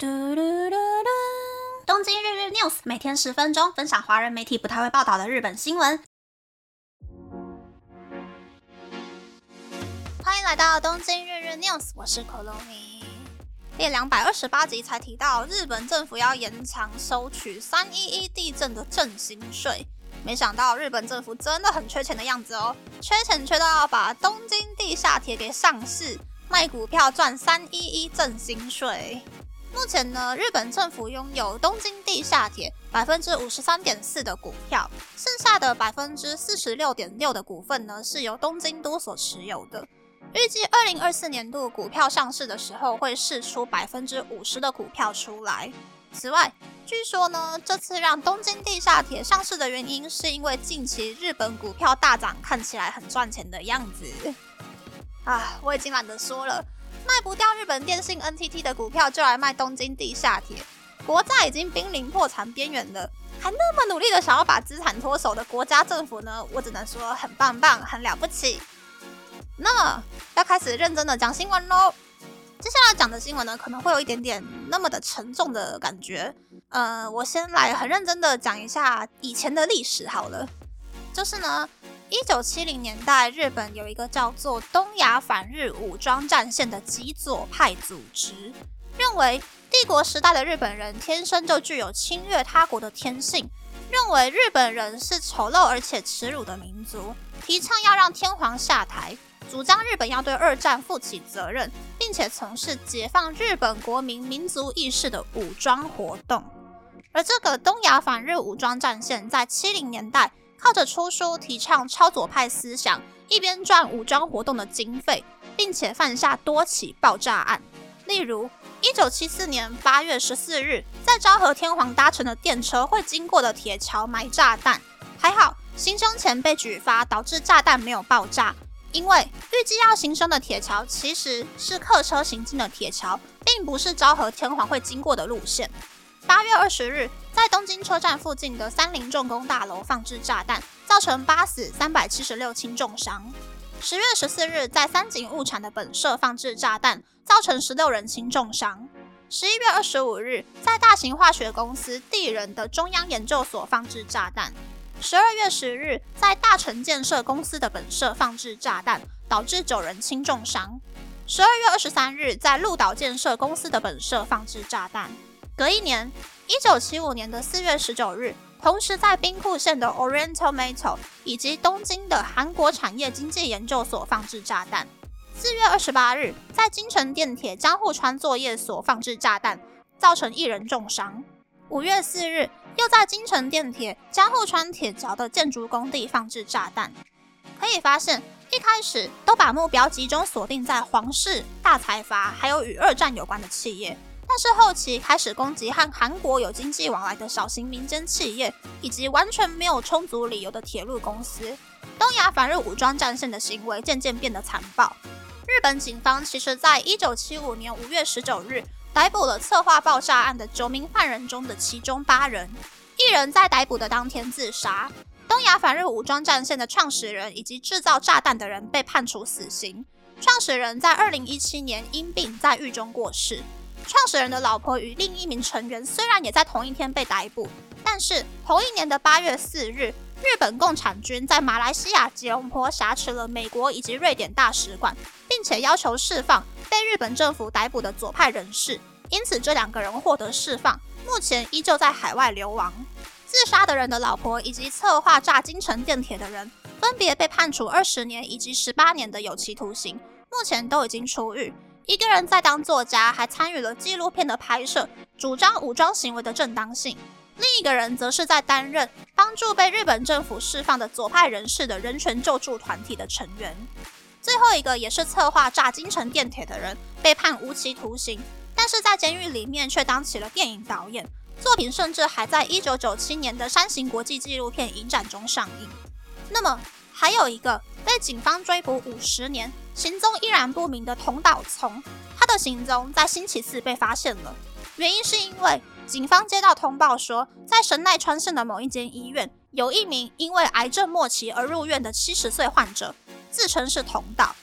嘟嘟嘟嘟！东京日日 news 每天十分钟，分享华人媒体不太会报道的日本新闻。欢迎来到东京日日 news，我是可露米。第两百二十八集才提到，日本政府要延长收取三一一地震的振兴税。没想到日本政府真的很缺钱的样子哦，缺钱缺到要把东京地下铁给上市，卖股票赚三一一振兴税。目前呢，日本政府拥有东京地下铁百分之五十三点四的股票，剩下的百分之四十六点六的股份呢是由东京都所持有的。预计二零二四年度股票上市的时候会释出百分之五十的股票出来。此外，据说呢，这次让东京地下铁上市的原因，是因为近期日本股票大涨，看起来很赚钱的样子。啊，我已经懒得说了，卖不掉日本电信 NTT 的股票，就来卖东京地下铁。国债已经濒临破产边缘了，还那么努力的想要把资产脱手的国家政府呢，我只能说很棒棒，很了不起。那么，要开始认真的讲新闻喽。接下来讲的新闻呢，可能会有一点点那么的沉重的感觉。呃，我先来很认真的讲一下以前的历史好了。就是呢，一九七零年代，日本有一个叫做东亚反日武装战线的极左派组织，认为帝国时代的日本人天生就具有侵略他国的天性，认为日本人是丑陋而且耻辱的民族，提倡要让天皇下台。主张日本要对二战负起责任，并且从事解放日本国民民族意识的武装活动。而这个东亚反日武装战线在七零年代靠着出书提倡超左派思想，一边赚武装活动的经费，并且犯下多起爆炸案。例如，一九七四年八月十四日，在昭和天皇搭乘的电车会经过的铁桥埋炸弹，还好行凶前被举发，导致炸弹没有爆炸。因为预计要行凶的铁桥其实是客车行进的铁桥，并不是昭和天皇会经过的路线。八月二十日，在东京车站附近的三菱重工大楼放置炸弹，造成八死三百七十六轻重伤。十月十四日，在三井物产的本社放置炸弹，造成十六人轻重伤。十一月二十五日，在大型化学公司地人的中央研究所放置炸弹。十二月十日，在大成建设公司的本社放置炸弹，导致九人轻重伤。十二月二十三日，在鹿岛建设公司的本社放置炸弹。隔一年，一九七五年的四月十九日，同时在兵库县的 Oriental Metal 以及东京的韩国产业经济研究所放置炸弹。四月二十八日，在京城电铁江户川作业所放置炸弹，造成一人重伤。五月四日。又在京城电铁江户川铁桥的建筑工地放置炸弹，可以发现，一开始都把目标集中锁定在皇室、大财阀，还有与二战有关的企业，但是后期开始攻击和韩国有经济往来的小型民间企业，以及完全没有充足理由的铁路公司。东亚反日武装战线的行为渐渐变得残暴。日本警方其实在一九七五年五月十九日。逮捕了策划爆炸案的九名犯人中的其中八人，一人在逮捕的当天自杀。东亚反日武装战线的创始人以及制造炸弹的人被判处死刑。创始人在二零一七年因病在狱中过世。创始人的老婆与另一名成员虽然也在同一天被逮捕，但是同一年的八月四日，日本共产军在马来西亚吉隆坡挟持了美国以及瑞典大使馆，并且要求释放。被日本政府逮捕的左派人士，因此这两个人获得释放，目前依旧在海外流亡。自杀的人的老婆以及策划炸京城电铁的人，分别被判处二十年以及十八年的有期徒刑，目前都已经出狱。一个人在当作家，还参与了纪录片的拍摄，主张武装行为的正当性；另一个人则是在担任帮助被日本政府释放的左派人士的人权救助团体的成员。最后一个也是策划炸京城电铁的人被判无期徒刑，但是在监狱里面却当起了电影导演，作品甚至还在一九九七年的山形国际纪录片影展中上映。那么还有一个被警方追捕五十年、行踪依然不明的桐岛聪，他的行踪在星期四被发现了，原因是因为警方接到通报说，在神奈川县的某一间医院有一名因为癌症末期而入院的七十岁患者。自称是同岛。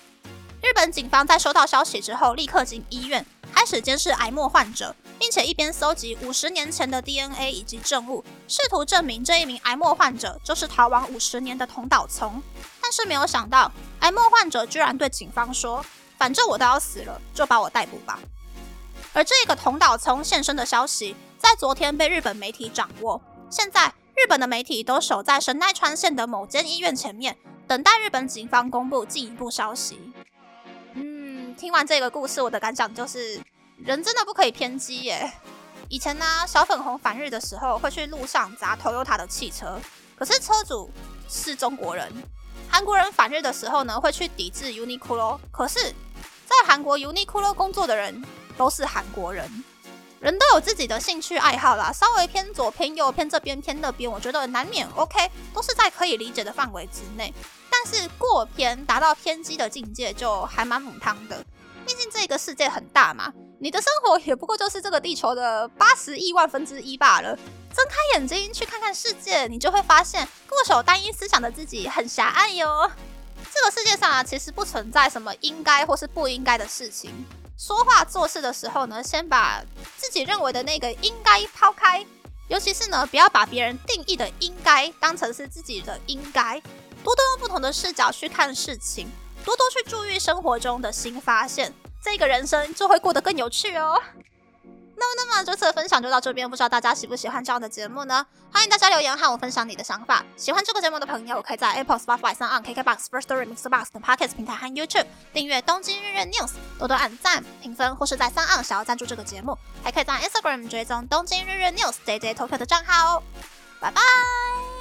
日本警方在收到消息之后，立刻进医院，开始监视癌末患者，并且一边搜集五十年前的 DNA 以及证物，试图证明这一名癌末患者就是逃亡五十年的同岛聪。但是没有想到，癌末患者居然对警方说：“反正我都要死了，就把我逮捕吧。”而这个同岛聪现身的消息，在昨天被日本媒体掌握。现在，日本的媒体都守在神奈川县的某间医院前面，等待日本警方公布进一步消息。嗯，听完这个故事，我的感想就是，人真的不可以偏激耶。以前呢，小粉红反日的时候会去路上砸 Toyota 的汽车，可是车主是中国人。韩国人反日的时候呢，会去抵制 Uniqlo，可是，在韩国 Uniqlo 工作的人。都是韩国人，人都有自己的兴趣爱好啦，稍微偏左偏右偏这边偏那边，我觉得难免 OK，都是在可以理解的范围之内。但是过偏达到偏激的境界，就还蛮母汤的。毕竟这个世界很大嘛，你的生活也不过就是这个地球的八十亿万分之一罢了。睁开眼睛去看看世界，你就会发现固守单一思想的自己很狭隘哟。这个世界上啊，其实不存在什么应该或是不应该的事情。说话做事的时候呢，先把自己认为的那个应该抛开，尤其是呢，不要把别人定义的应该当成是自己的应该，多多用不同的视角去看事情，多多去注意生活中的新发现，这个人生就会过得更有趣哦。那么，那么这次的分享就到这边，不知道大家喜不喜欢这样的节目呢？欢迎大家留言和我分享你的想法。喜欢这个节目的朋友，可以在 Apple、Spotify、s o n KKBox、First Story、Mixbox 等 Podcast 平台和 YouTube 订阅《东京日日 News》，多多按赞、评分，或是在三岸想要赞助这个节目，还可以在 Instagram 追踪《东京日日 News》JJ Tokyo 的账号哦。拜拜。